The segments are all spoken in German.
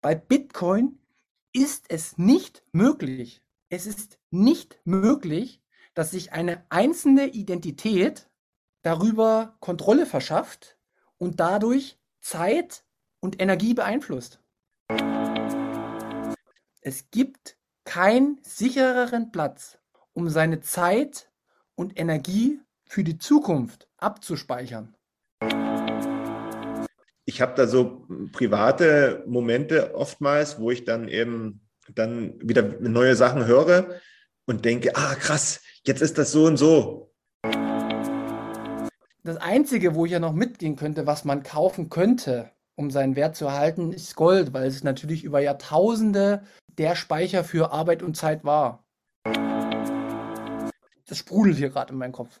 Bei Bitcoin ist es nicht möglich. Es ist nicht möglich, dass sich eine einzelne Identität darüber Kontrolle verschafft und dadurch Zeit und Energie beeinflusst. Es gibt keinen sichereren Platz, um seine Zeit und Energie für die Zukunft abzuspeichern. Ich habe da so private Momente oftmals, wo ich dann eben dann wieder neue Sachen höre und denke, ah krass, jetzt ist das so und so. Das Einzige, wo ich ja noch mitgehen könnte, was man kaufen könnte, um seinen Wert zu erhalten, ist Gold, weil es natürlich über Jahrtausende der Speicher für Arbeit und Zeit war. Das sprudelt hier gerade in meinem Kopf.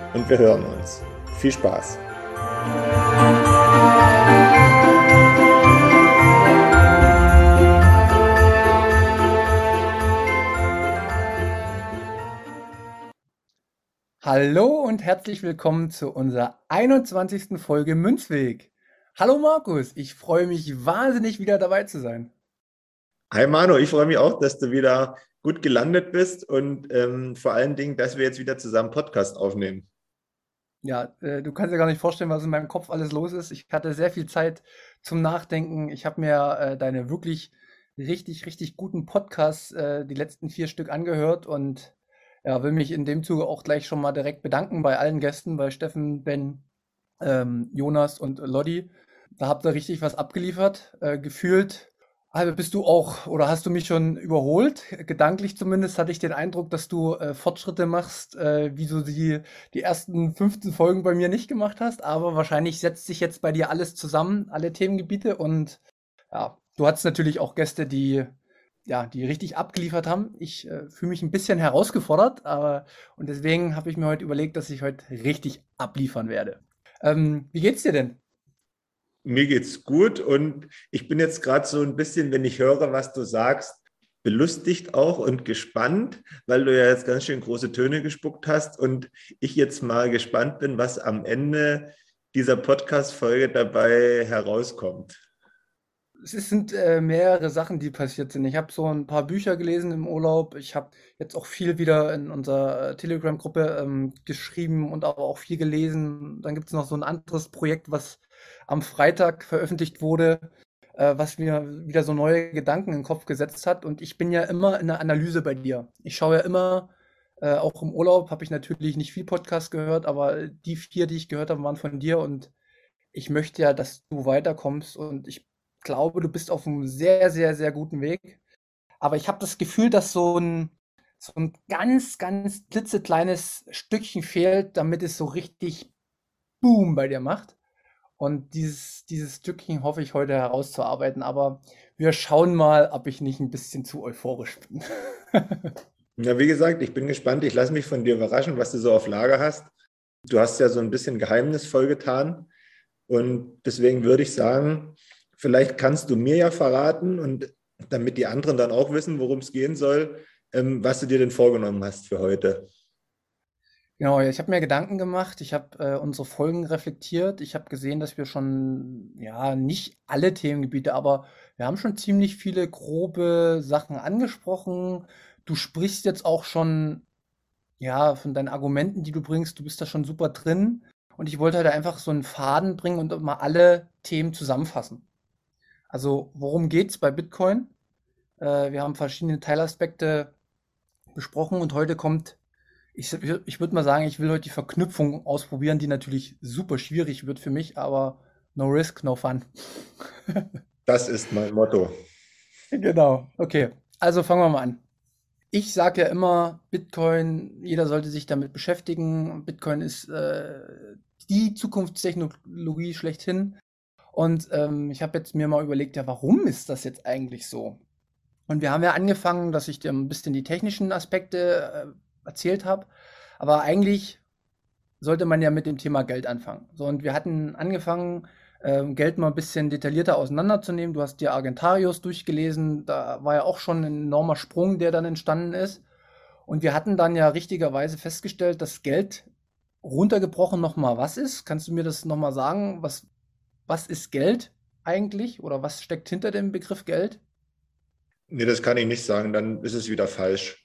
und wir hören uns. Viel Spaß! Hallo und herzlich willkommen zu unserer 21. Folge Münzweg. Hallo Markus, ich freue mich wahnsinnig wieder dabei zu sein. Hi Manu, ich freue mich auch, dass du wieder gut gelandet bist und ähm, vor allen Dingen, dass wir jetzt wieder zusammen Podcast aufnehmen. Ja, äh, du kannst dir gar nicht vorstellen, was in meinem Kopf alles los ist. Ich hatte sehr viel Zeit zum Nachdenken. Ich habe mir äh, deine wirklich richtig, richtig guten Podcasts, äh, die letzten vier Stück angehört und ja, will mich in dem Zuge auch gleich schon mal direkt bedanken bei allen Gästen, bei Steffen, Ben, ähm, Jonas und Lodi. Da habt ihr richtig was abgeliefert. Äh, gefühlt also bist du auch oder hast du mich schon überholt? Gedanklich zumindest hatte ich den Eindruck, dass du äh, Fortschritte machst, äh, wie du die, die ersten 15 Folgen bei mir nicht gemacht hast. Aber wahrscheinlich setzt sich jetzt bei dir alles zusammen, alle Themengebiete. Und ja, du hattest natürlich auch Gäste, die ja, die richtig abgeliefert haben. Ich äh, fühle mich ein bisschen herausgefordert, aber und deswegen habe ich mir heute überlegt, dass ich heute richtig abliefern werde. Ähm, wie geht's dir denn? Mir geht's gut und ich bin jetzt gerade so ein bisschen, wenn ich höre, was du sagst, belustigt auch und gespannt, weil du ja jetzt ganz schön große Töne gespuckt hast und ich jetzt mal gespannt bin, was am Ende dieser Podcast-Folge dabei herauskommt. Es sind äh, mehrere Sachen, die passiert sind. Ich habe so ein paar Bücher gelesen im Urlaub. Ich habe jetzt auch viel wieder in unserer Telegram-Gruppe ähm, geschrieben und aber auch viel gelesen. Dann gibt es noch so ein anderes Projekt, was am Freitag veröffentlicht wurde, äh, was mir wieder so neue Gedanken in den Kopf gesetzt hat. Und ich bin ja immer in der Analyse bei dir. Ich schaue ja immer, äh, auch im Urlaub habe ich natürlich nicht viel Podcast gehört, aber die vier, die ich gehört habe, waren von dir und ich möchte ja, dass du weiterkommst und ich glaube, du bist auf einem sehr, sehr, sehr guten Weg. Aber ich habe das Gefühl, dass so ein, so ein ganz, ganz klitzekleines Stückchen fehlt, damit es so richtig Boom bei dir macht. Und dieses, dieses Stückchen hoffe ich heute herauszuarbeiten. Aber wir schauen mal, ob ich nicht ein bisschen zu euphorisch bin. ja, wie gesagt, ich bin gespannt. Ich lasse mich von dir überraschen, was du so auf Lager hast. Du hast ja so ein bisschen geheimnisvoll getan. Und deswegen würde ich sagen, vielleicht kannst du mir ja verraten und damit die anderen dann auch wissen, worum es gehen soll, ähm, was du dir denn vorgenommen hast für heute. Genau, ich habe mir Gedanken gemacht, ich habe äh, unsere Folgen reflektiert. Ich habe gesehen, dass wir schon, ja, nicht alle Themengebiete, aber wir haben schon ziemlich viele grobe Sachen angesprochen. Du sprichst jetzt auch schon, ja, von deinen Argumenten, die du bringst. Du bist da schon super drin. Und ich wollte halt einfach so einen Faden bringen und mal alle Themen zusammenfassen. Also, worum geht's bei Bitcoin? Äh, wir haben verschiedene Teilaspekte besprochen und heute kommt ich, ich würde mal sagen, ich will heute die Verknüpfung ausprobieren, die natürlich super schwierig wird für mich, aber no risk, no fun. das ist mein Motto. Genau, okay. Also fangen wir mal an. Ich sage ja immer, Bitcoin, jeder sollte sich damit beschäftigen. Bitcoin ist äh, die Zukunftstechnologie schlechthin. Und ähm, ich habe jetzt mir mal überlegt, ja, warum ist das jetzt eigentlich so? Und wir haben ja angefangen, dass ich dir ein bisschen die technischen Aspekte äh, erzählt habe. Aber eigentlich sollte man ja mit dem Thema Geld anfangen. So, und wir hatten angefangen, äh, Geld mal ein bisschen detaillierter auseinanderzunehmen. Du hast dir Argentarius durchgelesen. Da war ja auch schon ein enormer Sprung, der dann entstanden ist. Und wir hatten dann ja richtigerweise festgestellt, dass Geld runtergebrochen nochmal was ist. Kannst du mir das nochmal sagen? Was, was ist Geld eigentlich oder was steckt hinter dem Begriff Geld? Nee, das kann ich nicht sagen, dann ist es wieder falsch.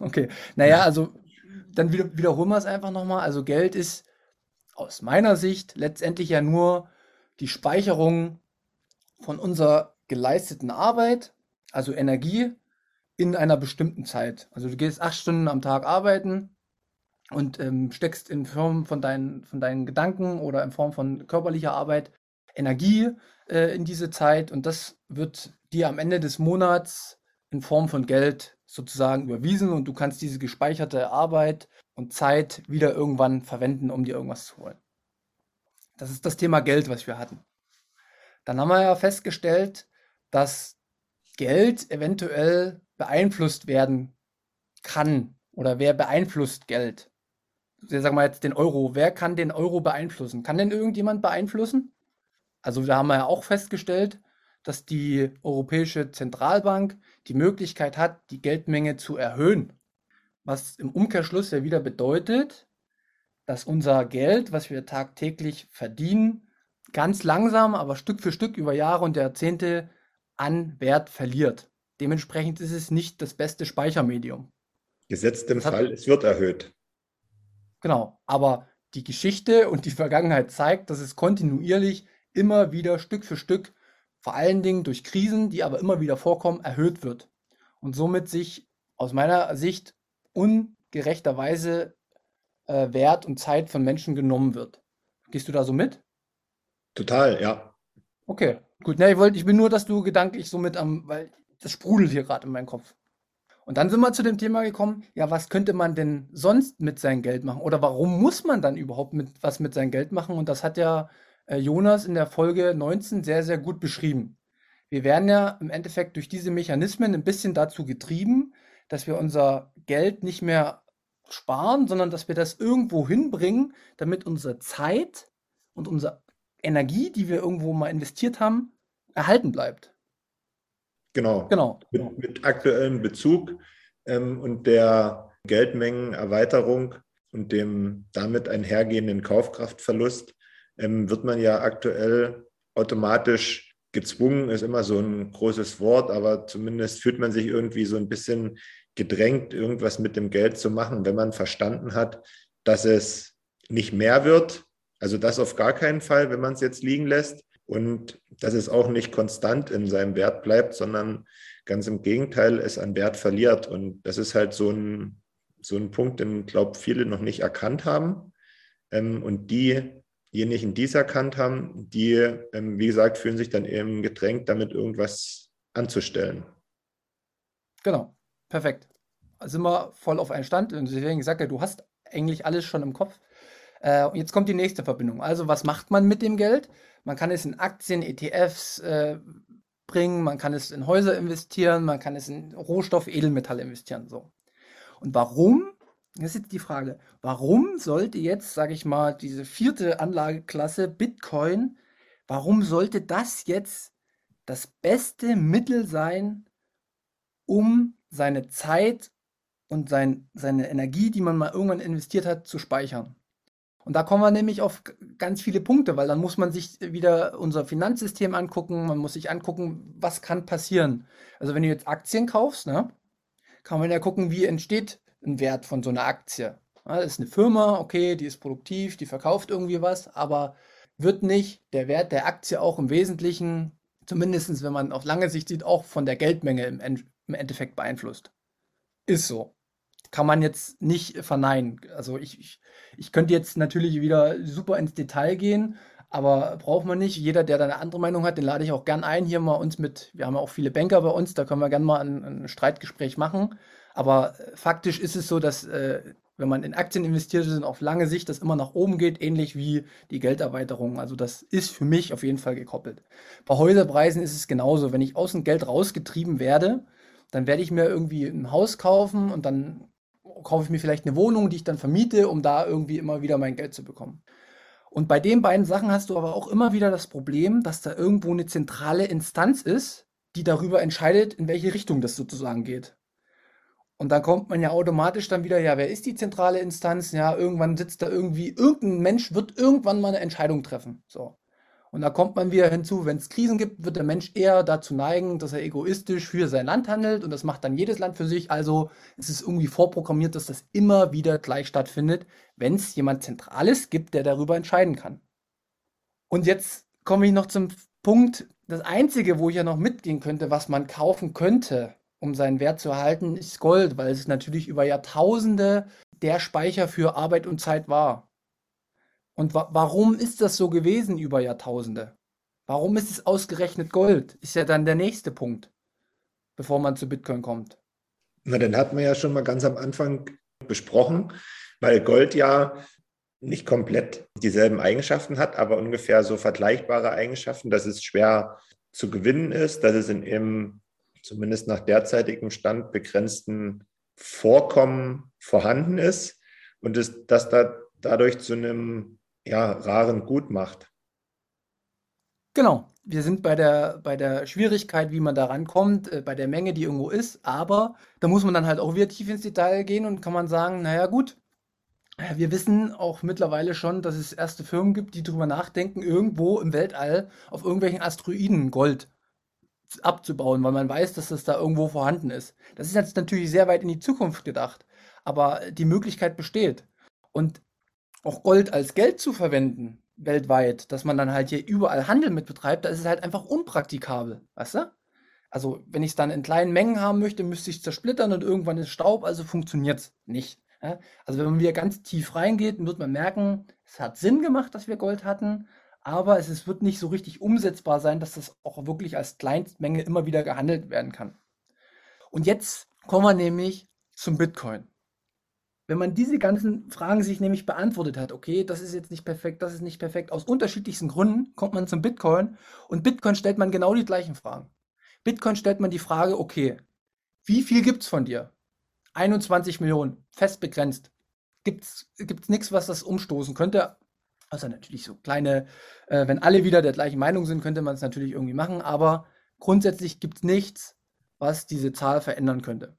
Okay, naja, also dann wieder, wiederholen wir es einfach nochmal. Also Geld ist aus meiner Sicht letztendlich ja nur die Speicherung von unserer geleisteten Arbeit, also Energie, in einer bestimmten Zeit. Also du gehst acht Stunden am Tag arbeiten und ähm, steckst in Form von deinen, von deinen Gedanken oder in Form von körperlicher Arbeit Energie äh, in diese Zeit und das wird dir am Ende des Monats in Form von Geld sozusagen überwiesen und du kannst diese gespeicherte Arbeit und Zeit wieder irgendwann verwenden, um dir irgendwas zu holen. Das ist das Thema Geld, was wir hatten. Dann haben wir ja festgestellt, dass Geld eventuell beeinflusst werden kann oder wer beeinflusst Geld? sagen wir jetzt den Euro. Wer kann den Euro beeinflussen? Kann denn irgendjemand beeinflussen? Also da haben wir ja auch festgestellt, dass die Europäische Zentralbank die Möglichkeit hat, die Geldmenge zu erhöhen. Was im Umkehrschluss ja wieder bedeutet, dass unser Geld, was wir tagtäglich verdienen, ganz langsam, aber Stück für Stück über Jahre und Jahrzehnte an Wert verliert. Dementsprechend ist es nicht das beste Speichermedium. Gesetzt im Fall, es wird erhöht. Genau, aber die Geschichte und die Vergangenheit zeigt, dass es kontinuierlich immer wieder Stück für Stück, vor allen Dingen durch Krisen, die aber immer wieder vorkommen, erhöht wird. Und somit sich aus meiner Sicht ungerechterweise äh, Wert und Zeit von Menschen genommen wird. Gehst du da so mit? Total, ja. Okay, gut. Ne, ich, wollte, ich bin nur, dass du gedanklich so mit am, weil das sprudelt hier gerade in meinem Kopf. Und dann sind wir zu dem Thema gekommen, ja, was könnte man denn sonst mit seinem Geld machen? Oder warum muss man dann überhaupt mit, was mit seinem Geld machen? Und das hat ja Jonas in der Folge 19 sehr, sehr gut beschrieben. Wir werden ja im Endeffekt durch diese Mechanismen ein bisschen dazu getrieben, dass wir unser Geld nicht mehr sparen, sondern dass wir das irgendwo hinbringen, damit unsere Zeit und unsere Energie, die wir irgendwo mal investiert haben, erhalten bleibt. Genau. genau. Mit, mit aktuellem Bezug ähm, und der Geldmengenerweiterung und dem damit einhergehenden Kaufkraftverlust ähm, wird man ja aktuell automatisch gezwungen, ist immer so ein großes Wort, aber zumindest fühlt man sich irgendwie so ein bisschen gedrängt, irgendwas mit dem Geld zu machen, wenn man verstanden hat, dass es nicht mehr wird. Also das auf gar keinen Fall, wenn man es jetzt liegen lässt. Und dass es auch nicht konstant in seinem Wert bleibt, sondern ganz im Gegenteil, es an Wert verliert. Und das ist halt so ein, so ein Punkt, den, glaube viele noch nicht erkannt haben. Ähm, und diejenigen, die es erkannt haben, die, ähm, wie gesagt, fühlen sich dann eben gedrängt, damit irgendwas anzustellen. Genau. Perfekt. Sind wir voll auf einen Stand. Und deswegen gesagt, ja, du hast eigentlich alles schon im Kopf. Äh, jetzt kommt die nächste Verbindung. Also, was macht man mit dem Geld? Man kann es in Aktien, ETFs äh, bringen, man kann es in Häuser investieren, man kann es in Rohstoff, Edelmetalle investieren. So. Und warum? Das ist jetzt die Frage. Warum sollte jetzt, sage ich mal, diese vierte Anlageklasse Bitcoin, warum sollte das jetzt das beste Mittel sein, um seine Zeit und sein, seine Energie, die man mal irgendwann investiert hat, zu speichern. Und da kommen wir nämlich auf ganz viele Punkte, weil dann muss man sich wieder unser Finanzsystem angucken, man muss sich angucken, was kann passieren. Also wenn du jetzt Aktien kaufst, ne, kann man ja gucken, wie entsteht ein Wert von so einer Aktie. Das ist eine Firma, okay, die ist produktiv, die verkauft irgendwie was, aber wird nicht der Wert der Aktie auch im Wesentlichen, zumindest wenn man auf lange Sicht sieht, auch von der Geldmenge im, Endeffekt beeinflusst. Ist so. Kann man jetzt nicht verneinen. Also ich, ich, ich könnte jetzt natürlich wieder super ins Detail gehen, Aber braucht man nicht. Jeder, der da eine andere Meinung hat, den lade ich auch gern ein, hier mal uns mit, wir haben ja auch viele Banker bei uns, da können wir gern mal ein, ein Streitgespräch machen. Aber äh, faktisch ist es so, dass äh, wenn man in Aktien investiert ist, auf lange Sicht das immer nach oben geht, ähnlich wie die Gelderweiterung. Also das ist für mich auf jeden Fall gekoppelt. Bei Häuserpreisen ist es genauso. Wenn ich aus dem Geld rausgetrieben werde, dann werde ich mir irgendwie ein Haus kaufen und dann kaufe ich mir vielleicht eine Wohnung, die ich dann vermiete, um da irgendwie immer wieder mein Geld zu bekommen. Und bei den beiden Sachen hast du aber auch immer wieder das Problem, dass da irgendwo eine zentrale Instanz ist, die darüber entscheidet, in welche Richtung das sozusagen geht. Und dann kommt man ja automatisch dann wieder, ja, wer ist die zentrale Instanz? Ja, irgendwann sitzt da irgendwie, irgendein Mensch wird irgendwann mal eine Entscheidung treffen. So. Und da kommt man wieder hinzu, wenn es Krisen gibt, wird der Mensch eher dazu neigen, dass er egoistisch für sein Land handelt und das macht dann jedes Land für sich. Also es ist irgendwie vorprogrammiert, dass das immer wieder gleich stattfindet, wenn es jemand Zentrales gibt, der darüber entscheiden kann. Und jetzt komme ich noch zum Punkt, das Einzige, wo ich ja noch mitgehen könnte, was man kaufen könnte, um seinen Wert zu erhalten, ist Gold, weil es natürlich über Jahrtausende der Speicher für Arbeit und Zeit war. Und wa warum ist das so gewesen über Jahrtausende? Warum ist es ausgerechnet Gold? Ist ja dann der nächste Punkt, bevor man zu Bitcoin kommt. Na, den hat man ja schon mal ganz am Anfang besprochen, weil Gold ja nicht komplett dieselben Eigenschaften hat, aber ungefähr so vergleichbare Eigenschaften, dass es schwer zu gewinnen ist, dass es in eben zumindest nach derzeitigem Stand begrenzten Vorkommen vorhanden ist und es, das da dadurch zu einem ja, raren Gut macht. Genau. Wir sind bei der, bei der Schwierigkeit, wie man da rankommt, äh, bei der Menge, die irgendwo ist. Aber da muss man dann halt auch wieder tief ins Detail gehen und kann man sagen, naja gut, wir wissen auch mittlerweile schon, dass es erste Firmen gibt, die darüber nachdenken, irgendwo im Weltall auf irgendwelchen Asteroiden Gold abzubauen, weil man weiß, dass das da irgendwo vorhanden ist. Das ist jetzt natürlich sehr weit in die Zukunft gedacht, aber die Möglichkeit besteht. Und auch Gold als Geld zu verwenden, weltweit, dass man dann halt hier überall Handel mit betreibt, da ist es halt einfach unpraktikabel, weißt du? Also, wenn ich es dann in kleinen Mengen haben möchte, müsste ich zersplittern und irgendwann ist Staub, also funktioniert es nicht. Ja? Also, wenn man wieder ganz tief reingeht, wird man merken, es hat Sinn gemacht, dass wir Gold hatten, aber es, wird nicht so richtig umsetzbar sein, dass das auch wirklich als Kleinstmenge immer wieder gehandelt werden kann. Und jetzt kommen wir nämlich zum Bitcoin. Wenn man diese ganzen Fragen sich nämlich beantwortet hat, okay, das ist jetzt nicht perfekt, das ist nicht perfekt, aus unterschiedlichsten Gründen kommt man zum Bitcoin und Bitcoin stellt man genau die gleichen Fragen. Bitcoin stellt man die Frage, okay, wie viel gibt es von dir? 21 Millionen, fest begrenzt. Gibt es nichts, was das umstoßen könnte? Also natürlich so kleine, äh, wenn alle wieder der gleichen Meinung sind, könnte man es natürlich irgendwie machen, aber grundsätzlich gibt es nichts, was diese Zahl verändern könnte.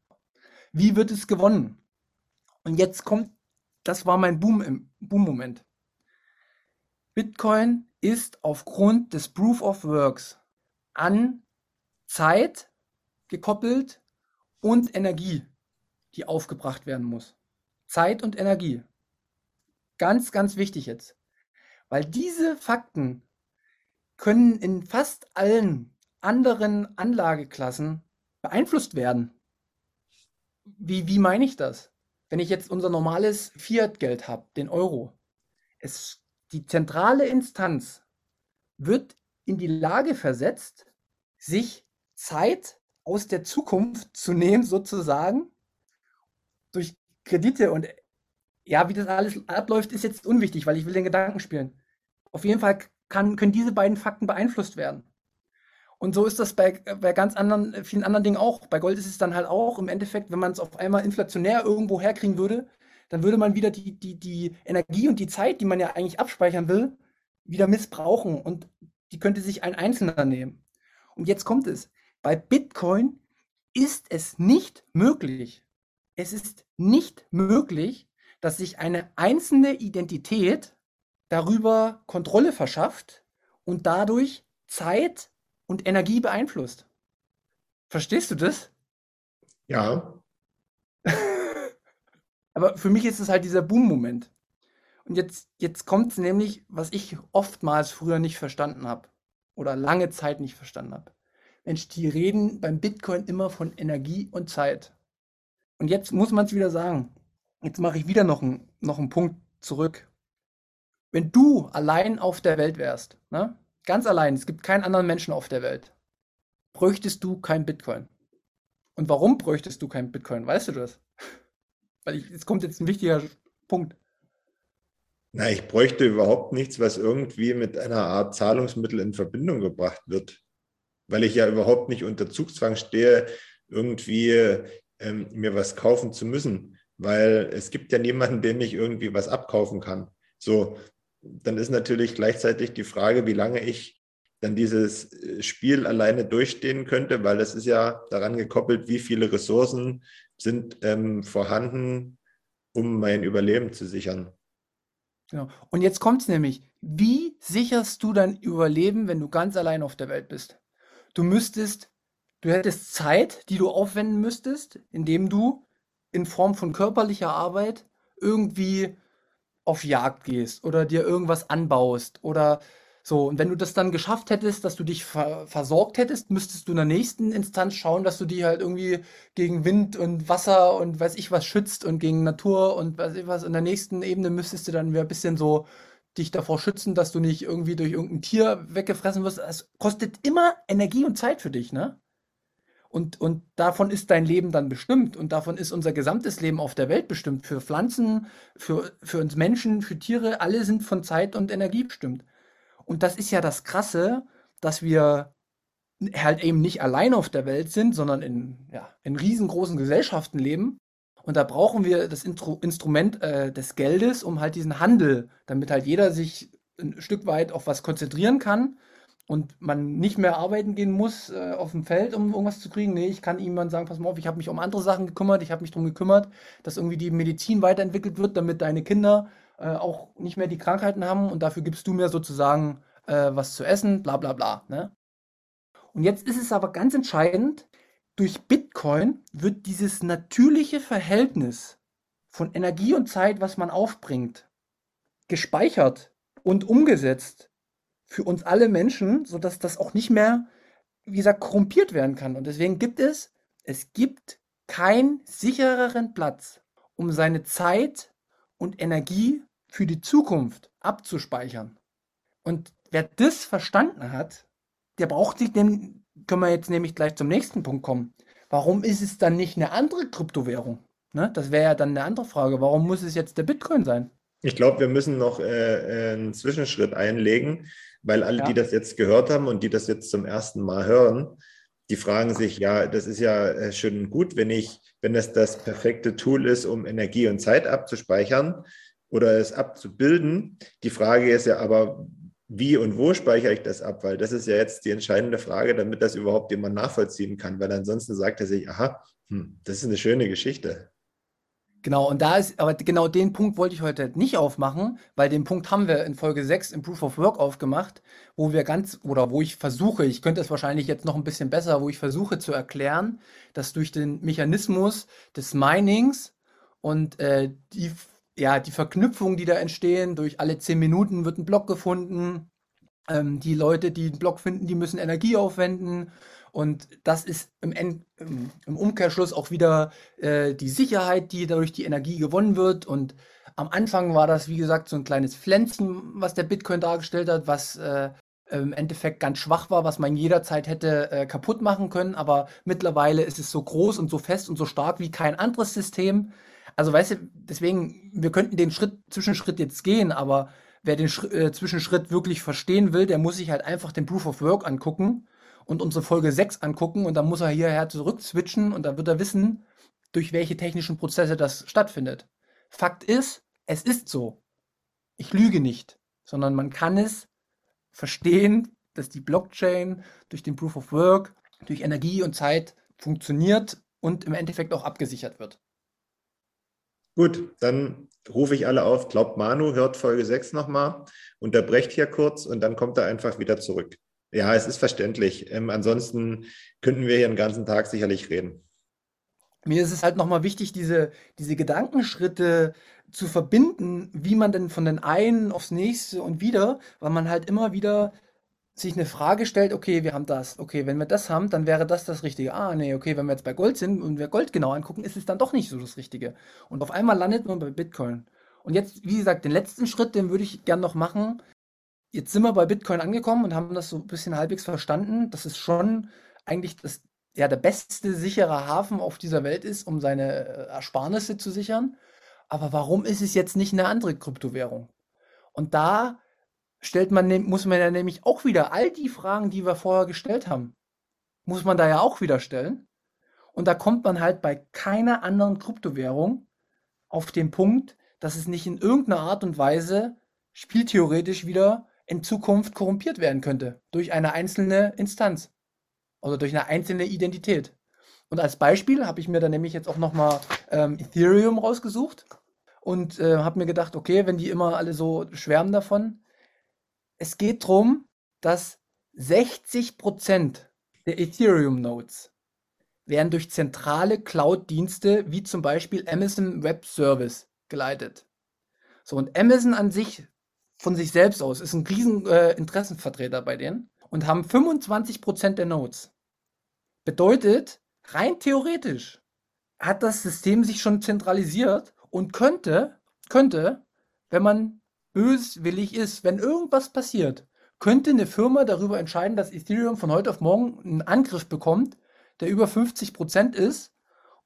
Wie wird es gewonnen? Und jetzt kommt, das war mein Boom Boom-Moment. Bitcoin ist aufgrund des Proof of Works an Zeit gekoppelt und Energie, die aufgebracht werden muss. Zeit und Energie. Ganz, ganz wichtig jetzt. Weil diese Fakten können in fast allen anderen Anlageklassen beeinflusst werden. Wie, wie meine ich das? Wenn ich jetzt unser normales Fiat-Geld habe, den Euro, es, die zentrale Instanz wird in die Lage versetzt, sich Zeit aus der Zukunft zu nehmen, sozusagen, durch Kredite und ja, wie das alles abläuft, ist jetzt unwichtig, weil ich will den Gedanken spielen. Auf jeden Fall kann, können diese beiden Fakten beeinflusst werden. Und so ist das bei, bei ganz anderen, vielen anderen Dingen auch. Bei Gold ist es dann halt auch im Endeffekt, wenn man es auf einmal inflationär irgendwo herkriegen würde, dann würde man wieder die, die, die Energie und die Zeit, die man ja eigentlich abspeichern will, wieder missbrauchen und die könnte sich ein Einzelner nehmen. Und jetzt kommt es. Bei Bitcoin ist es nicht möglich. Es ist nicht möglich, dass sich eine einzelne Identität darüber Kontrolle verschafft und dadurch Zeit und Energie beeinflusst. Verstehst du das? Ja. Aber für mich ist es halt dieser Boom-Moment. Und jetzt, jetzt kommt es nämlich, was ich oftmals früher nicht verstanden habe oder lange Zeit nicht verstanden habe. Mensch, die reden beim Bitcoin immer von Energie und Zeit. Und jetzt muss man es wieder sagen. Jetzt mache ich wieder noch, ein, noch einen Punkt zurück. Wenn du allein auf der Welt wärst, ne? ganz allein, es gibt keinen anderen Menschen auf der Welt, bräuchtest du kein Bitcoin. Und warum bräuchtest du kein Bitcoin? Weißt du das? Weil ich, es kommt jetzt ein wichtiger Punkt. Na, ich bräuchte überhaupt nichts, was irgendwie mit einer Art Zahlungsmittel in Verbindung gebracht wird, weil ich ja überhaupt nicht unter Zugzwang stehe, irgendwie ähm, mir was kaufen zu müssen, weil es gibt ja niemanden, dem ich irgendwie was abkaufen kann. So, dann ist natürlich gleichzeitig die Frage, wie lange ich dann dieses äh, Spiel alleine durchstehen könnte, weil das ist ja daran gekoppelt, wie viele Ressourcen sind ähm, vorhanden, um mein Überleben zu sichern. Genau. Und jetzt kommt es nämlich, wie sicherst du dein Überleben, wenn du ganz allein auf der Welt bist? Du müsstest, du hättest Zeit, die du aufwenden müsstest, indem du in Form von körperlicher Arbeit irgendwie auf Jagd gehst oder dir irgendwas anbaust oder so, und wenn du das dann geschafft hättest, dass du dich ver versorgt hättest, müsstest du in der nächsten Instanz schauen, dass du die halt irgendwie gegen Wind und Wasser und weiß ich was schützt und gegen Natur und weiß ich was. In der nächsten Ebene müsstest du dann wieder ein bisschen so dich davor schützen, dass du nicht irgendwie durch irgendein Tier weggefressen wirst. Es kostet immer Energie und Zeit für dich, ne? Und, und davon ist dein Leben dann bestimmt und davon ist unser gesamtes Leben auf der Welt bestimmt. Für Pflanzen, für, für uns Menschen, für Tiere, alle sind von Zeit und Energie bestimmt. Und das ist ja das Krasse, dass wir halt eben nicht allein auf der Welt sind, sondern in, ja, in riesengroßen Gesellschaften leben. Und da brauchen wir das Instru Instrument äh, des Geldes, um halt diesen Handel, damit halt jeder sich ein Stück weit auf was konzentrieren kann und man nicht mehr arbeiten gehen muss äh, auf dem Feld, um irgendwas zu kriegen. Nee, ich kann jemand sagen, pass mal auf, ich habe mich um andere Sachen gekümmert, ich habe mich darum gekümmert, dass irgendwie die Medizin weiterentwickelt wird, damit deine Kinder äh, auch nicht mehr die Krankheiten haben und dafür gibst du mir sozusagen äh, was zu essen, bla bla bla. Ne? Und jetzt ist es aber ganz entscheidend, durch Bitcoin wird dieses natürliche Verhältnis von Energie und Zeit, was man aufbringt, gespeichert und umgesetzt für uns alle Menschen, sodass das auch nicht mehr, wie gesagt, korrumpiert werden kann. Und deswegen gibt es, es gibt keinen sichereren Platz, um seine Zeit und Energie für die Zukunft abzuspeichern. Und wer das verstanden hat, der braucht sich denn, können wir jetzt nämlich gleich zum nächsten Punkt kommen. Warum ist es dann nicht eine andere Kryptowährung? Ne? Das wäre ja dann eine andere Frage. Warum muss es jetzt der Bitcoin sein? Ich glaube, wir müssen noch äh, einen Zwischenschritt einlegen, weil alle, ja. die das jetzt gehört haben und die das jetzt zum ersten Mal hören, die fragen sich, ja, das ist ja äh, schön gut, wenn ich, wenn das das perfekte Tool ist, um Energie und Zeit abzuspeichern oder es abzubilden. Die Frage ist ja aber, wie und wo speichere ich das ab? Weil das ist ja jetzt die entscheidende Frage, damit das überhaupt jemand nachvollziehen kann. Weil ansonsten sagt er sich, aha, hm, das ist eine schöne Geschichte. Genau, und da ist, aber genau den Punkt wollte ich heute nicht aufmachen, weil den Punkt haben wir in Folge 6 im Proof of Work aufgemacht, wo wir ganz, oder wo ich versuche, ich könnte es wahrscheinlich jetzt noch ein bisschen besser, wo ich versuche zu erklären, dass durch den Mechanismus des Minings und äh, die, ja, die Verknüpfungen, die da entstehen, durch alle 10 Minuten wird ein Block gefunden, ähm, die Leute, die einen Block finden, die müssen Energie aufwenden und das ist im, End, im Umkehrschluss auch wieder äh, die Sicherheit, die dadurch die Energie gewonnen wird. Und am Anfang war das, wie gesagt, so ein kleines Pflänzchen, was der Bitcoin dargestellt hat, was äh, im Endeffekt ganz schwach war, was man jederzeit hätte äh, kaputt machen können. Aber mittlerweile ist es so groß und so fest und so stark wie kein anderes System. Also weißt du, deswegen, wir könnten den Schritt, Zwischenschritt jetzt gehen, aber wer den Sch äh, Zwischenschritt wirklich verstehen will, der muss sich halt einfach den Proof of Work angucken und unsere Folge 6 angucken und dann muss er hierher zurück switchen und dann wird er wissen, durch welche technischen Prozesse das stattfindet. Fakt ist, es ist so. Ich lüge nicht, sondern man kann es verstehen, dass die Blockchain durch den Proof of Work, durch Energie und Zeit funktioniert und im Endeffekt auch abgesichert wird. Gut, dann rufe ich alle auf. Glaubt Manu, hört Folge 6 nochmal, unterbrecht hier kurz und dann kommt er einfach wieder zurück. Ja, es ist verständlich. Ähm, ansonsten könnten wir hier den ganzen Tag sicherlich reden. Mir ist es halt nochmal wichtig, diese, diese Gedankenschritte zu verbinden, wie man denn von den einen aufs nächste und wieder, weil man halt immer wieder sich eine Frage stellt, okay, wir haben das, okay, wenn wir das haben, dann wäre das das Richtige. Ah, nee, okay, wenn wir jetzt bei Gold sind und wir Gold genau angucken, ist es dann doch nicht so das Richtige. Und auf einmal landet man bei Bitcoin. Und jetzt, wie gesagt, den letzten Schritt, den würde ich gern noch machen. Jetzt sind wir bei Bitcoin angekommen und haben das so ein bisschen halbwegs verstanden, dass es schon eigentlich das, ja, der beste sichere Hafen auf dieser Welt ist, um seine äh, Ersparnisse zu sichern. Aber warum ist es jetzt nicht eine andere Kryptowährung? Und da stellt man, muss man ja nämlich auch wieder all die Fragen, die wir vorher gestellt haben, muss man da ja auch wieder stellen. Und da kommt man halt bei keiner anderen Kryptowährung auf den Punkt, dass es nicht in irgendeiner Art und Weise spieltheoretisch wieder in Zukunft korrumpiert werden könnte durch eine einzelne Instanz oder durch eine einzelne Identität. Und als Beispiel habe ich mir dann nämlich jetzt auch nochmal ähm, Ethereum rausgesucht und äh, habe mir gedacht, okay, wenn die immer alle so schwärmen davon, es geht darum, dass 60% der Ethereum-Nodes werden durch zentrale Cloud-Dienste wie zum Beispiel Amazon Web Service geleitet. So, und Amazon an sich, von sich selbst aus, ist ein riesen äh, Interessenvertreter bei denen und haben 25% der Nodes. Bedeutet, rein theoretisch hat das System sich schon zentralisiert und könnte, könnte, wenn man böswillig ist, wenn irgendwas passiert, könnte eine Firma darüber entscheiden, dass Ethereum von heute auf morgen einen Angriff bekommt, der über 50% ist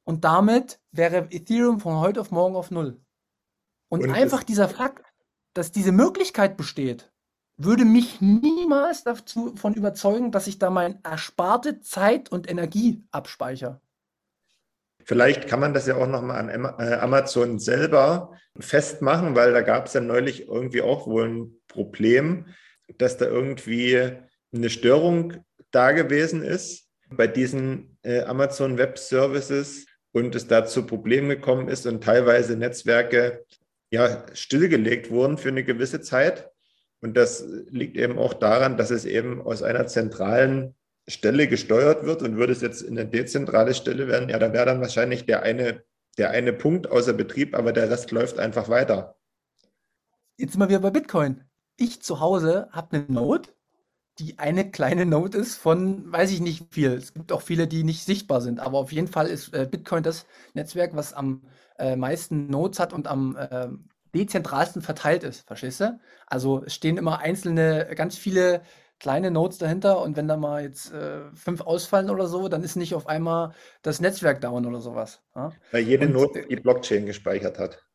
und damit wäre Ethereum von heute auf morgen auf Null. Und, und einfach dieser Fakt, dass diese Möglichkeit besteht, würde mich niemals davon überzeugen, dass ich da mein ersparte Zeit und Energie abspeichere. Vielleicht kann man das ja auch nochmal an äh, Amazon selber festmachen, weil da gab es ja neulich irgendwie auch wohl ein Problem, dass da irgendwie eine Störung da gewesen ist bei diesen äh, Amazon Web Services und es da zu Problemen gekommen ist und teilweise Netzwerke ja stillgelegt wurden für eine gewisse Zeit. Und das liegt eben auch daran, dass es eben aus einer zentralen Stelle gesteuert wird und würde es jetzt in eine dezentrale Stelle werden, ja, da wäre dann wahrscheinlich der eine, der eine Punkt außer Betrieb, aber der Rest läuft einfach weiter. Jetzt sind wir wieder bei Bitcoin. Ich zu Hause habe eine Node, die eine kleine Node ist von, weiß ich nicht viel. Es gibt auch viele, die nicht sichtbar sind, aber auf jeden Fall ist äh, Bitcoin das Netzwerk, was am äh, meisten Nodes hat und am äh, dezentralsten verteilt ist, verstehst du? Also es stehen immer einzelne, ganz viele kleine Nodes dahinter und wenn da mal jetzt äh, fünf ausfallen oder so, dann ist nicht auf einmal das Netzwerk down oder sowas. Ja? Weil jede und, Node die Blockchain gespeichert hat.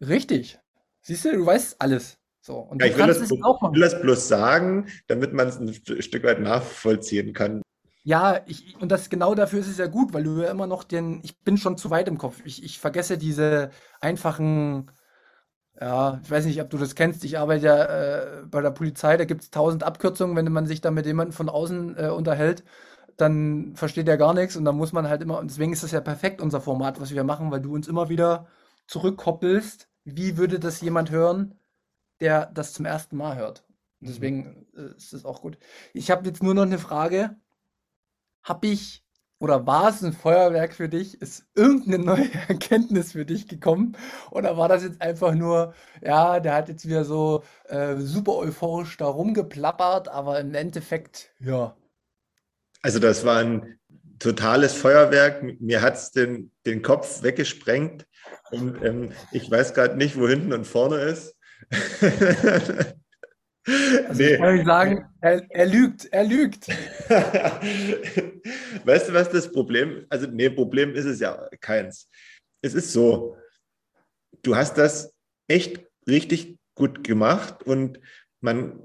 Richtig. Siehst du, du weißt alles. So, und ja, ich will das, es auch will das bloß sagen, damit man es ein Stück weit nachvollziehen kann. Ja, ich, und das genau dafür ist es ja gut, weil du ja immer noch den, ich bin schon zu weit im Kopf. Ich, ich vergesse diese einfachen ja, ich weiß nicht, ob du das kennst. Ich arbeite ja äh, bei der Polizei, da gibt es tausend Abkürzungen. Wenn man sich da mit jemandem von außen äh, unterhält, dann versteht er gar nichts und dann muss man halt immer, und deswegen ist das ja perfekt, unser Format, was wir machen, weil du uns immer wieder zurückkoppelst, wie würde das jemand hören, der das zum ersten Mal hört. Deswegen äh, ist das auch gut. Ich habe jetzt nur noch eine Frage. Habe ich oder war es ein Feuerwerk für dich? Ist irgendeine neue Erkenntnis für dich gekommen? Oder war das jetzt einfach nur, ja, der hat jetzt wieder so äh, super euphorisch da rumgeplappert, aber im Endeffekt, ja. Also das war ein totales Feuerwerk. Mir hat es den, den Kopf weggesprengt und ähm, ich weiß gerade nicht, wo hinten und vorne ist. Also nee. ich kann sagen, er, er, lügt, er lügt. weißt du, was das Problem, also nee, Problem ist es ja keins. Es ist so, du hast das echt richtig gut gemacht und man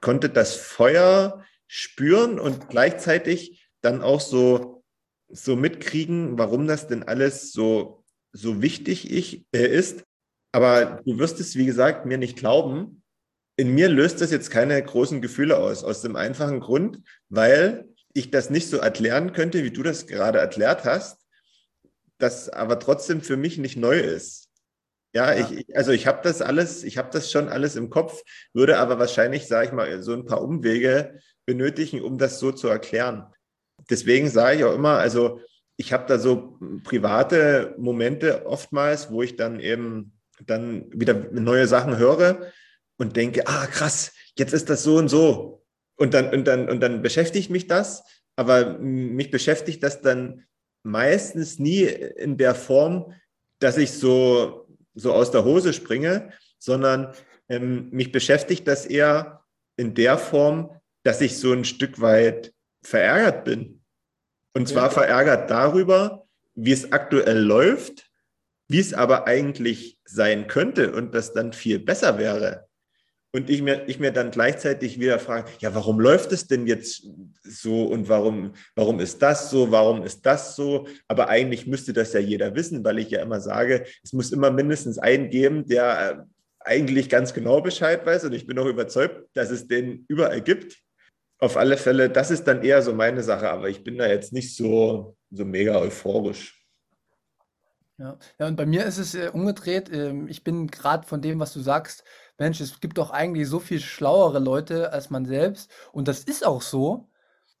konnte das Feuer spüren und gleichzeitig dann auch so, so mitkriegen, warum das denn alles so, so wichtig ich, äh, ist. Aber du wirst es, wie gesagt, mir nicht glauben in mir löst das jetzt keine großen Gefühle aus, aus dem einfachen Grund, weil ich das nicht so erklären könnte, wie du das gerade erklärt hast, das aber trotzdem für mich nicht neu ist. Ja, ja. Ich, also ich habe das alles, ich habe das schon alles im Kopf, würde aber wahrscheinlich, sage ich mal, so ein paar Umwege benötigen, um das so zu erklären. Deswegen sage ich auch immer, also ich habe da so private Momente oftmals, wo ich dann eben dann wieder neue Sachen höre und denke, ah krass, jetzt ist das so und so. Und dann, und dann, und dann beschäftigt mich das, aber mich beschäftigt das dann meistens nie in der Form, dass ich so, so aus der Hose springe, sondern ähm, mich beschäftigt das eher in der Form, dass ich so ein Stück weit verärgert bin. Und zwar verärgert darüber, wie es aktuell läuft, wie es aber eigentlich sein könnte und das dann viel besser wäre. Und ich mir, ich mir dann gleichzeitig wieder frage, ja, warum läuft es denn jetzt so und warum, warum ist das so, warum ist das so? Aber eigentlich müsste das ja jeder wissen, weil ich ja immer sage, es muss immer mindestens einen geben, der äh, eigentlich ganz genau Bescheid weiß. Und ich bin auch überzeugt, dass es den überall gibt. Auf alle Fälle, das ist dann eher so meine Sache, aber ich bin da jetzt nicht so, so mega euphorisch. Ja. ja, und bei mir ist es äh, umgedreht. Ähm, ich bin gerade von dem, was du sagst, Mensch, es gibt doch eigentlich so viel schlauere Leute als man selbst. Und das ist auch so.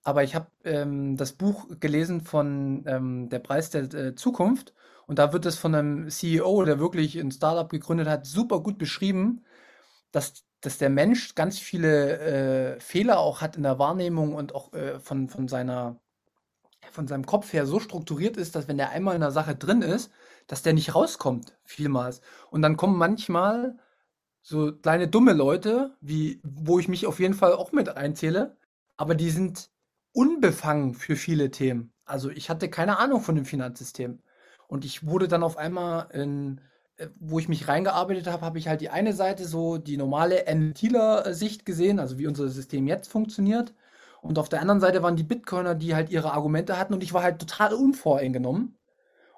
Aber ich habe ähm, das Buch gelesen von ähm, Der Preis der äh, Zukunft. Und da wird es von einem CEO, der wirklich ein Startup gegründet hat, super gut beschrieben, dass, dass der Mensch ganz viele äh, Fehler auch hat in der Wahrnehmung und auch äh, von, von seiner von seinem Kopf her so strukturiert ist, dass wenn der einmal in der Sache drin ist, dass der nicht rauskommt, vielmals. Und dann kommen manchmal so kleine dumme Leute, wie, wo ich mich auf jeden Fall auch mit einzähle, aber die sind unbefangen für viele Themen. Also ich hatte keine Ahnung von dem Finanzsystem. Und ich wurde dann auf einmal in, äh, wo ich mich reingearbeitet habe, habe ich halt die eine Seite so die normale NTler-Sicht gesehen, also wie unser System jetzt funktioniert. Und auf der anderen Seite waren die Bitcoiner, die halt ihre Argumente hatten und ich war halt total unvoreingenommen.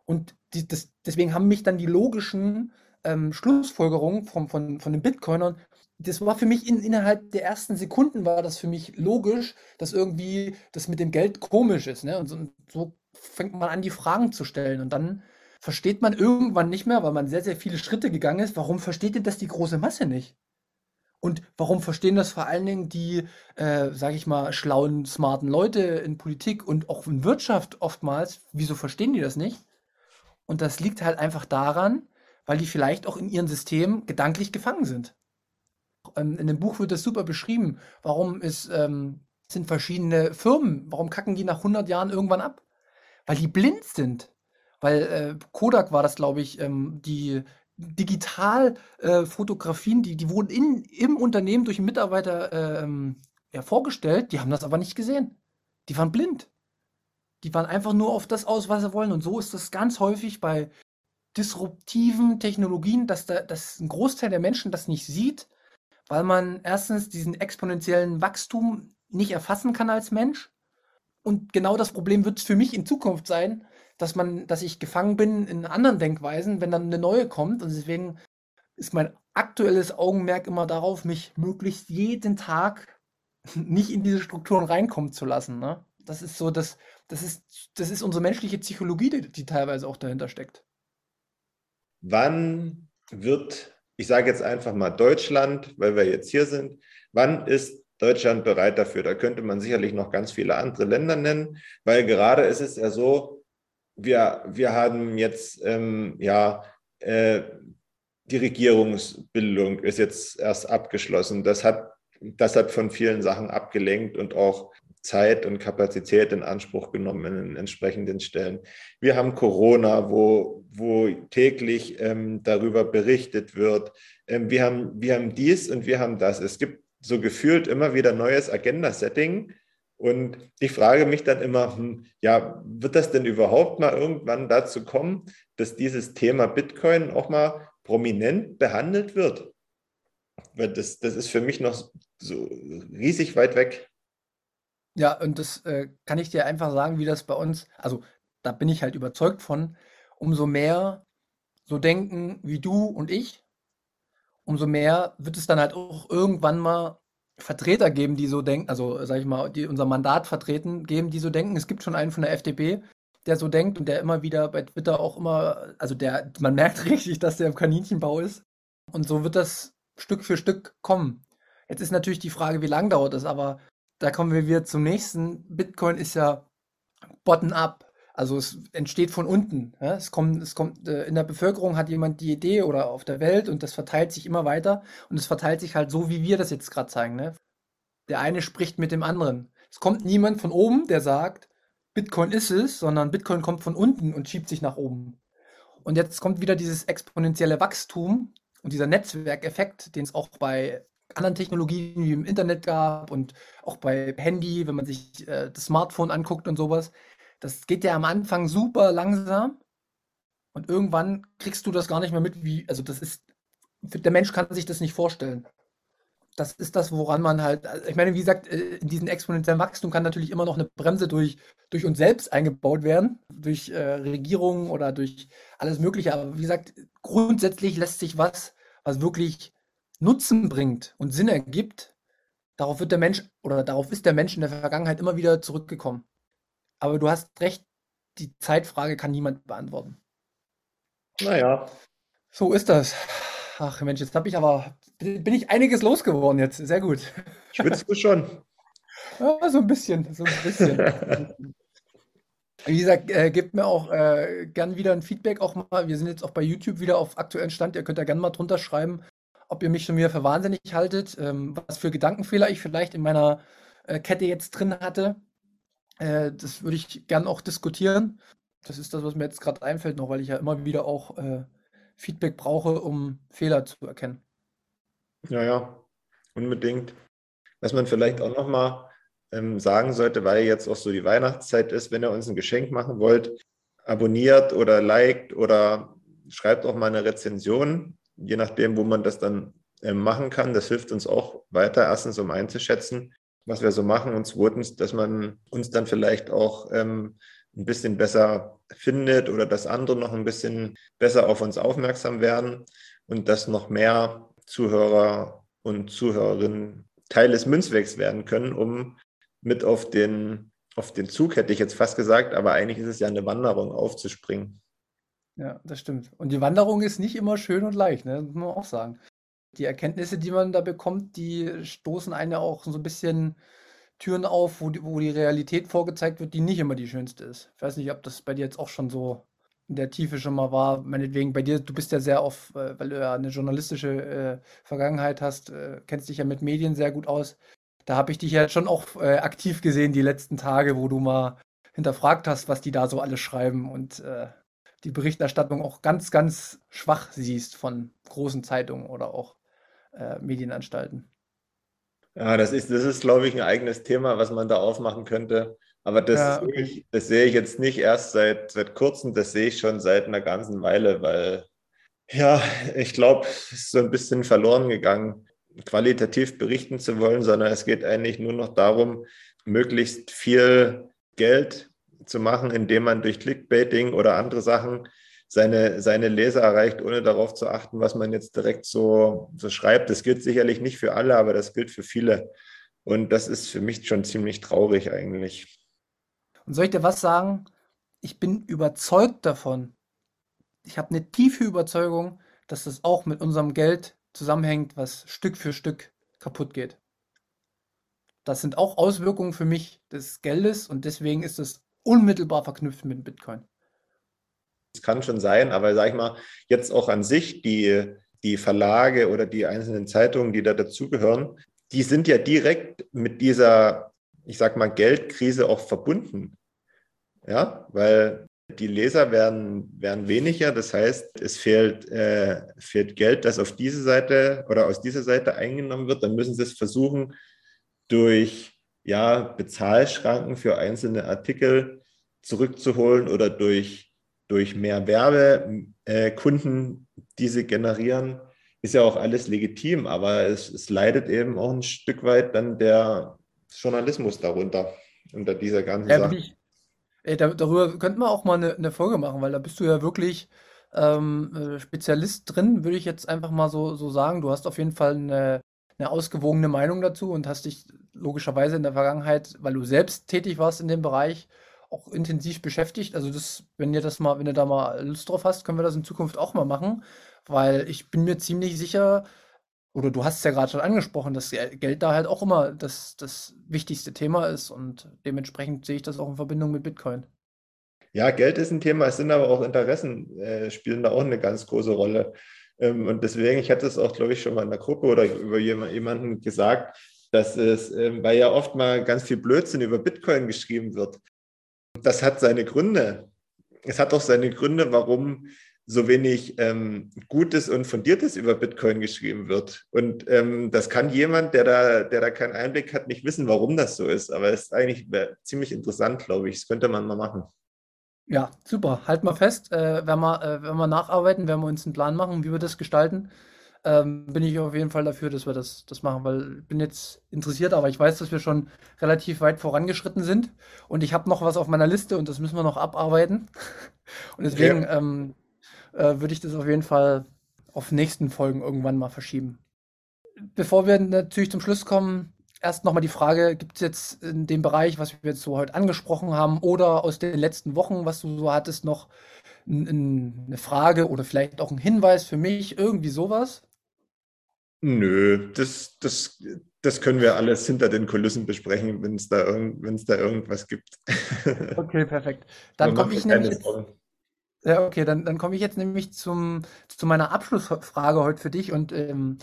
Und die, das, deswegen haben mich dann die logischen ähm, Schlussfolgerungen von, von, von den Bitcoinern, das war für mich in, innerhalb der ersten Sekunden war das für mich logisch, dass irgendwie das mit dem Geld komisch ist. Ne? Und so, so fängt man an, die Fragen zu stellen. Und dann versteht man irgendwann nicht mehr, weil man sehr, sehr viele Schritte gegangen ist, warum versteht denn das die große Masse nicht? Und warum verstehen das vor allen Dingen die, äh, sage ich mal, schlauen, smarten Leute in Politik und auch in Wirtschaft oftmals? Wieso verstehen die das nicht? Und das liegt halt einfach daran, weil die vielleicht auch in ihrem System gedanklich gefangen sind. Ähm, in dem Buch wird das super beschrieben. Warum ist, ähm, sind verschiedene Firmen, warum kacken die nach 100 Jahren irgendwann ab? Weil die blind sind. Weil äh, Kodak war das, glaube ich, ähm, die Digitalfotografien, äh, die, die wurden in, im Unternehmen durch einen Mitarbeiter ähm, ja, vorgestellt, die haben das aber nicht gesehen. Die waren blind. Die waren einfach nur auf das aus, was sie wollen. Und so ist das ganz häufig bei disruptiven Technologien, dass, da, dass ein Großteil der Menschen das nicht sieht, weil man erstens diesen exponentiellen Wachstum nicht erfassen kann als Mensch. Und genau das Problem wird es für mich in Zukunft sein, dass man, dass ich gefangen bin in anderen Denkweisen, wenn dann eine neue kommt. Und deswegen ist mein aktuelles Augenmerk immer darauf, mich möglichst jeden Tag nicht in diese Strukturen reinkommen zu lassen. Ne? Das ist so, das, das ist, das ist unsere menschliche Psychologie, die, die teilweise auch dahinter steckt. Wann wird, ich sage jetzt einfach mal Deutschland, weil wir jetzt hier sind, wann ist Deutschland bereit dafür? Da könnte man sicherlich noch ganz viele andere Länder nennen, weil gerade ist es ja so, wir, wir haben jetzt, ähm, ja, äh, die Regierungsbildung ist jetzt erst abgeschlossen. Das hat, das hat von vielen Sachen abgelenkt und auch Zeit und Kapazität in Anspruch genommen in den entsprechenden Stellen. Wir haben Corona, wo, wo täglich ähm, darüber berichtet wird. Ähm, wir, haben, wir haben dies und wir haben das. Es gibt so gefühlt immer wieder neues Agenda-Setting, und ich frage mich dann immer, hm, ja, wird das denn überhaupt mal irgendwann dazu kommen, dass dieses Thema Bitcoin auch mal prominent behandelt wird? Weil das, das ist für mich noch so riesig weit weg. Ja, und das äh, kann ich dir einfach sagen, wie das bei uns, also da bin ich halt überzeugt von, umso mehr so denken wie du und ich, umso mehr wird es dann halt auch irgendwann mal Vertreter geben, die so denken, also sag ich mal, die unser Mandat vertreten, geben, die so denken. Es gibt schon einen von der FDP, der so denkt und der immer wieder bei Twitter auch immer, also der, man merkt richtig, dass der im Kaninchenbau ist. Und so wird das Stück für Stück kommen. Jetzt ist natürlich die Frage, wie lange dauert das, aber da kommen wir wieder zum nächsten. Bitcoin ist ja bottom-up. Also es entsteht von unten. Ja? Es kommt, es kommt, äh, in der Bevölkerung hat jemand die Idee oder auf der Welt und das verteilt sich immer weiter und es verteilt sich halt so, wie wir das jetzt gerade zeigen. Ne? Der eine spricht mit dem anderen. Es kommt niemand von oben, der sagt, Bitcoin ist es, sondern Bitcoin kommt von unten und schiebt sich nach oben. Und jetzt kommt wieder dieses exponentielle Wachstum und dieser Netzwerkeffekt, den es auch bei anderen Technologien wie im Internet gab und auch bei Handy, wenn man sich äh, das Smartphone anguckt und sowas. Das geht ja am Anfang super langsam und irgendwann kriegst du das gar nicht mehr mit, wie, also das ist, der Mensch kann sich das nicht vorstellen. Das ist das, woran man halt, also ich meine, wie gesagt, äh, in diesem exponentiellen Wachstum kann natürlich immer noch eine Bremse durch, durch uns selbst eingebaut werden, durch äh, Regierungen oder durch alles Mögliche. Aber wie gesagt, grundsätzlich lässt sich was, was wirklich Nutzen bringt und Sinn ergibt, darauf wird der Mensch oder darauf ist der Mensch in der Vergangenheit immer wieder zurückgekommen. Aber du hast recht, die Zeitfrage kann niemand beantworten. Naja. So ist das. Ach Mensch, jetzt habe ich aber, bin ich einiges losgeworden jetzt. Sehr gut. Schwitzt du schon? Ja, so ein bisschen, so ein bisschen. Wie gesagt, äh, gebt mir auch äh, gern wieder ein Feedback auch mal. Wir sind jetzt auch bei YouTube wieder auf aktuellen Stand. Ihr könnt da gerne mal drunter schreiben, ob ihr mich schon wieder für wahnsinnig haltet, ähm, was für Gedankenfehler ich vielleicht in meiner äh, Kette jetzt drin hatte. Äh, das würde ich gern auch diskutieren. Das ist das, was mir jetzt gerade einfällt, noch weil ich ja immer wieder auch äh, Feedback brauche, um Fehler zu erkennen. Ja, ja, unbedingt. Was man vielleicht auch nochmal ähm, sagen sollte, weil jetzt auch so die Weihnachtszeit ist, wenn ihr uns ein Geschenk machen wollt, abonniert oder liked oder schreibt auch mal eine Rezension je nachdem, wo man das dann äh, machen kann. Das hilft uns auch weiter, erstens, um einzuschätzen, was wir so machen und zweitens, dass man uns dann vielleicht auch ähm, ein bisschen besser findet oder dass andere noch ein bisschen besser auf uns aufmerksam werden und dass noch mehr Zuhörer und Zuhörerinnen Teil des Münzwegs werden können, um mit auf den, auf den Zug, hätte ich jetzt fast gesagt, aber eigentlich ist es ja eine Wanderung, aufzuspringen. Ja, das stimmt. Und die Wanderung ist nicht immer schön und leicht, ne? Das muss man auch sagen. Die Erkenntnisse, die man da bekommt, die stoßen einen ja auch so ein bisschen Türen auf, wo die, wo die Realität vorgezeigt wird, die nicht immer die schönste ist. Ich weiß nicht, ob das bei dir jetzt auch schon so in der Tiefe schon mal war. Meinetwegen bei dir, du bist ja sehr auf, äh, weil du ja eine journalistische äh, Vergangenheit hast, äh, kennst dich ja mit Medien sehr gut aus. Da habe ich dich ja schon auch äh, aktiv gesehen die letzten Tage, wo du mal hinterfragt hast, was die da so alles schreiben und äh, die Berichterstattung auch ganz, ganz schwach siehst von großen Zeitungen oder auch äh, Medienanstalten. Ja, das ist, das ist, glaube ich, ein eigenes Thema, was man da aufmachen könnte. Aber das, ja, wirklich, das sehe ich jetzt nicht erst seit, seit kurzem, das sehe ich schon seit einer ganzen Weile, weil ja, ich glaube, es ist so ein bisschen verloren gegangen, qualitativ berichten zu wollen, sondern es geht eigentlich nur noch darum, möglichst viel Geld zu machen, indem man durch Clickbaiting oder andere Sachen seine, seine Leser erreicht, ohne darauf zu achten, was man jetzt direkt so, so schreibt. Das gilt sicherlich nicht für alle, aber das gilt für viele. Und das ist für mich schon ziemlich traurig eigentlich. Und soll ich dir was sagen? Ich bin überzeugt davon. Ich habe eine tiefe Überzeugung, dass das auch mit unserem Geld zusammenhängt, was Stück für Stück kaputt geht. Das sind auch Auswirkungen für mich des Geldes und deswegen ist es unmittelbar verknüpft mit Bitcoin. Das kann schon sein, aber sag ich mal, jetzt auch an sich die, die Verlage oder die einzelnen Zeitungen, die da dazugehören, die sind ja direkt mit dieser, ich sag mal, Geldkrise auch verbunden. Ja, weil die Leser werden, werden weniger, das heißt, es fehlt, äh, fehlt Geld, das auf diese Seite oder aus dieser Seite eingenommen wird. Dann müssen sie es versuchen, durch ja, Bezahlschranken für einzelne Artikel zurückzuholen oder durch, durch mehr Werbekunden, äh, die sie generieren, ist ja auch alles legitim, aber es, es leidet eben auch ein Stück weit dann der Journalismus darunter, unter dieser ganzen ja, Sache. Ey, darüber könnten wir auch mal eine, eine, Folge machen, weil da bist du ja wirklich ähm, äh, Spezialist drin, würde ich jetzt einfach mal so, so sagen. Du hast auf jeden Fall eine, eine ausgewogene Meinung dazu und hast dich logischerweise in der Vergangenheit, weil du selbst tätig warst in dem Bereich, auch intensiv beschäftigt. Also das, wenn ihr das mal, wenn ihr da mal Lust drauf hast, können wir das in Zukunft auch mal machen, weil ich bin mir ziemlich sicher, oder du hast es ja gerade schon angesprochen, dass Geld da halt auch immer das, das wichtigste Thema ist und dementsprechend sehe ich das auch in Verbindung mit Bitcoin. Ja, Geld ist ein Thema, es sind aber auch Interessen, äh, spielen da auch eine ganz große Rolle. Ähm, und deswegen, ich hatte es auch, glaube ich, schon mal in der Gruppe oder über jemanden gesagt, dass es, ähm, weil ja oft mal ganz viel Blödsinn über Bitcoin geschrieben wird. Das hat seine Gründe. Es hat auch seine Gründe, warum so wenig ähm, Gutes und Fundiertes über Bitcoin geschrieben wird. Und ähm, das kann jemand, der da, der da keinen Einblick hat, nicht wissen, warum das so ist. Aber es ist eigentlich ziemlich interessant, glaube ich. Das könnte man mal machen. Ja, super. Halt mal fest, äh, wenn, wir, äh, wenn wir nacharbeiten, wenn wir uns einen Plan machen, wie wir das gestalten, ähm, bin ich auf jeden Fall dafür, dass wir das, das machen, weil ich bin jetzt interessiert, aber ich weiß, dass wir schon relativ weit vorangeschritten sind und ich habe noch was auf meiner Liste und das müssen wir noch abarbeiten. Und deswegen ja. ähm, äh, würde ich das auf jeden Fall auf nächsten Folgen irgendwann mal verschieben. Bevor wir natürlich zum Schluss kommen, erst nochmal die Frage, gibt es jetzt in dem Bereich, was wir jetzt so heute angesprochen haben, oder aus den letzten Wochen, was du so hattest, noch eine Frage oder vielleicht auch ein Hinweis für mich, irgendwie sowas? Nö, das, das, das können wir alles hinter den Kulissen besprechen, wenn es da, irgend, da irgendwas gibt. Okay, perfekt. Dann komme ich nämlich jetzt, ja, okay, dann, dann komme ich jetzt nämlich zum, zu meiner Abschlussfrage heute für dich. Und ähm,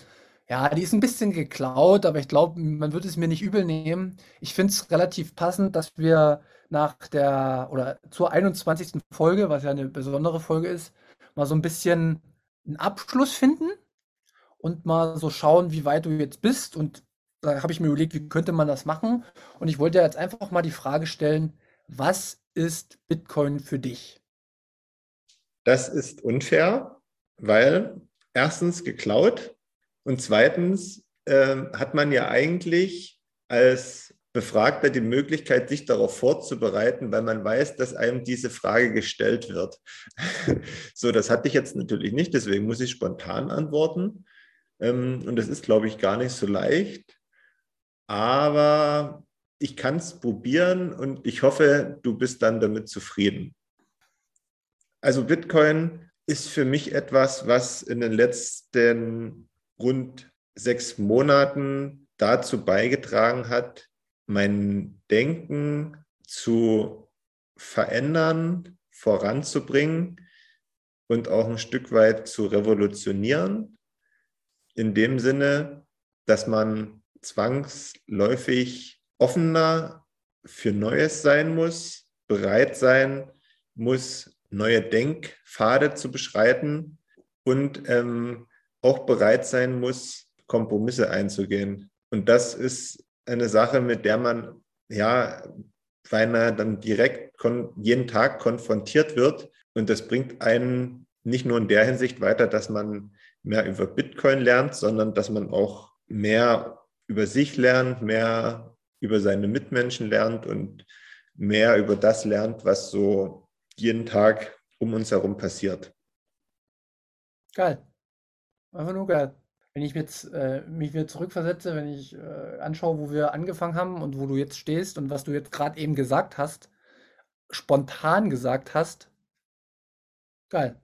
ja, die ist ein bisschen geklaut, aber ich glaube, man wird es mir nicht übel nehmen. Ich finde es relativ passend, dass wir nach der oder zur 21. Folge, was ja eine besondere Folge ist, mal so ein bisschen einen Abschluss finden und mal so schauen, wie weit du jetzt bist. Und da habe ich mir überlegt, wie könnte man das machen? Und ich wollte jetzt einfach mal die Frage stellen, was ist Bitcoin für dich? Das ist unfair, weil erstens geklaut und zweitens äh, hat man ja eigentlich als Befragter die Möglichkeit, sich darauf vorzubereiten, weil man weiß, dass einem diese Frage gestellt wird. so, das hatte ich jetzt natürlich nicht, deswegen muss ich spontan antworten. Ähm, und das ist, glaube ich, gar nicht so leicht. Aber ich kann es probieren und ich hoffe, du bist dann damit zufrieden. Also Bitcoin ist für mich etwas, was in den letzten rund sechs Monaten dazu beigetragen hat, mein Denken zu verändern, voranzubringen und auch ein Stück weit zu revolutionieren. In dem Sinne, dass man zwangsläufig offener für Neues sein muss, bereit sein muss, neue Denkpfade zu beschreiten und ähm, auch bereit sein muss, Kompromisse einzugehen. Und das ist eine Sache, mit der man ja beinahe dann direkt jeden Tag konfrontiert wird. Und das bringt einen nicht nur in der Hinsicht weiter, dass man mehr über Bitcoin lernt, sondern dass man auch mehr über sich lernt, mehr über seine Mitmenschen lernt und mehr über das lernt, was so jeden Tag um uns herum passiert. Geil. Einfach nur geil. Wenn ich jetzt äh, mich wieder zurückversetze, wenn ich äh, anschaue, wo wir angefangen haben und wo du jetzt stehst und was du jetzt gerade eben gesagt hast, spontan gesagt hast, geil.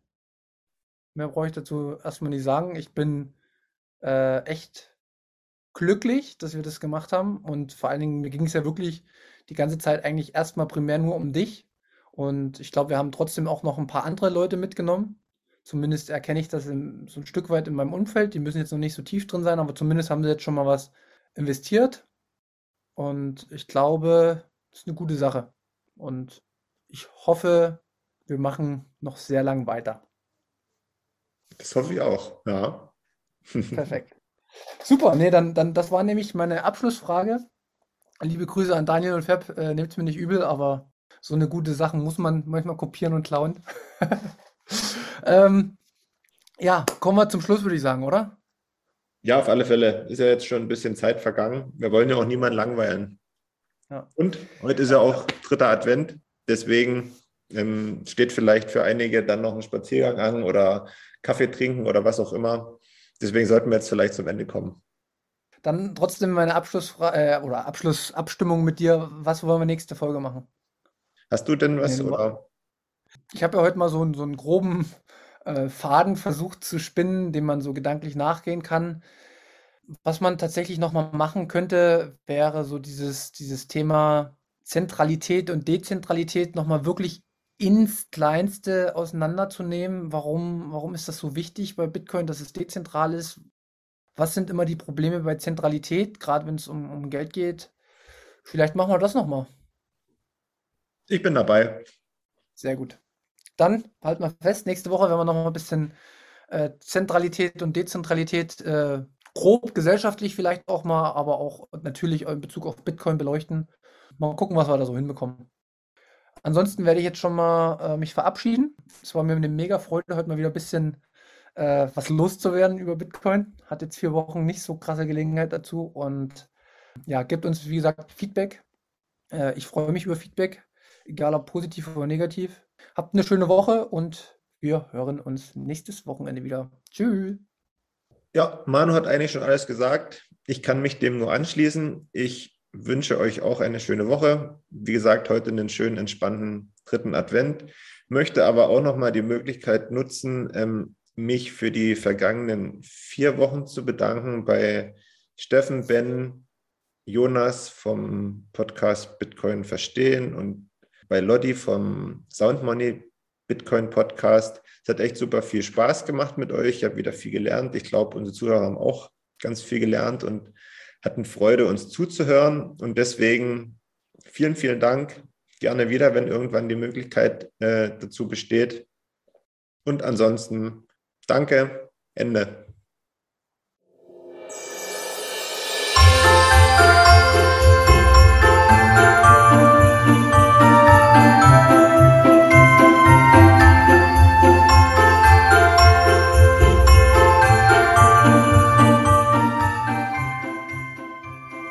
Mehr brauche ich dazu erstmal nicht sagen. Ich bin äh, echt glücklich, dass wir das gemacht haben und vor allen Dingen, mir ging es ja wirklich die ganze Zeit eigentlich erstmal primär nur um dich und ich glaube, wir haben trotzdem auch noch ein paar andere Leute mitgenommen. Zumindest erkenne ich das in, so ein Stück weit in meinem Umfeld. Die müssen jetzt noch nicht so tief drin sein, aber zumindest haben sie jetzt schon mal was investiert. Und ich glaube, das ist eine gute Sache. Und ich hoffe, wir machen noch sehr lang weiter. Das hoffe ich auch, ja. Perfekt. Super, nee, dann, dann, das war nämlich meine Abschlussfrage. Liebe Grüße an Daniel und Fab, äh, nehmt es mir nicht übel, aber so eine gute Sache muss man manchmal kopieren und klauen. ähm, ja, kommen wir zum Schluss, würde ich sagen, oder? Ja, auf alle Fälle. Ist ja jetzt schon ein bisschen Zeit vergangen. Wir wollen ja auch niemanden langweilen. Ja. Und heute ist ja auch dritter Advent. Deswegen ähm, steht vielleicht für einige dann noch ein Spaziergang an oder Kaffee trinken oder was auch immer. Deswegen sollten wir jetzt vielleicht zum Ende kommen. Dann trotzdem meine Abschlussfrage äh, oder Abschlussabstimmung mit dir. Was wollen wir nächste Folge machen? Hast du denn was? oder? Ich habe ja heute mal so, so einen groben äh, Faden versucht zu spinnen, dem man so gedanklich nachgehen kann. Was man tatsächlich nochmal machen könnte, wäre so dieses, dieses Thema Zentralität und Dezentralität nochmal wirklich ins Kleinste auseinanderzunehmen. Warum, warum ist das so wichtig bei Bitcoin, dass es dezentral ist? Was sind immer die Probleme bei Zentralität, gerade wenn es um, um Geld geht? Vielleicht machen wir das nochmal. Ich bin dabei. Sehr gut. Dann halt mal fest, nächste Woche werden wir noch mal ein bisschen äh, Zentralität und Dezentralität äh, grob gesellschaftlich vielleicht auch mal, aber auch natürlich in Bezug auf Bitcoin beleuchten. Mal gucken, was wir da so hinbekommen. Ansonsten werde ich jetzt schon mal äh, mich verabschieden. Es war mir eine mega Freude, heute mal wieder ein bisschen äh, was loszuwerden über Bitcoin. Hat jetzt vier Wochen nicht so krasse Gelegenheit dazu und ja, gebt uns, wie gesagt, Feedback. Äh, ich freue mich über Feedback, egal ob positiv oder negativ. Habt eine schöne Woche und wir hören uns nächstes Wochenende wieder. Tschüss. Ja, Manu hat eigentlich schon alles gesagt. Ich kann mich dem nur anschließen. Ich wünsche euch auch eine schöne Woche. Wie gesagt, heute einen schönen, entspannten dritten Advent. Möchte aber auch nochmal die Möglichkeit nutzen, ähm, mich für die vergangenen vier Wochen zu bedanken bei Steffen, Ben, Jonas vom Podcast Bitcoin Verstehen und bei Lodi vom Sound Money Bitcoin Podcast. Es hat echt super viel Spaß gemacht mit euch. Ich habe wieder viel gelernt. Ich glaube, unsere Zuhörer haben auch ganz viel gelernt und hatten Freude, uns zuzuhören. Und deswegen vielen, vielen Dank. Gerne wieder, wenn irgendwann die Möglichkeit äh, dazu besteht. Und ansonsten danke. Ende.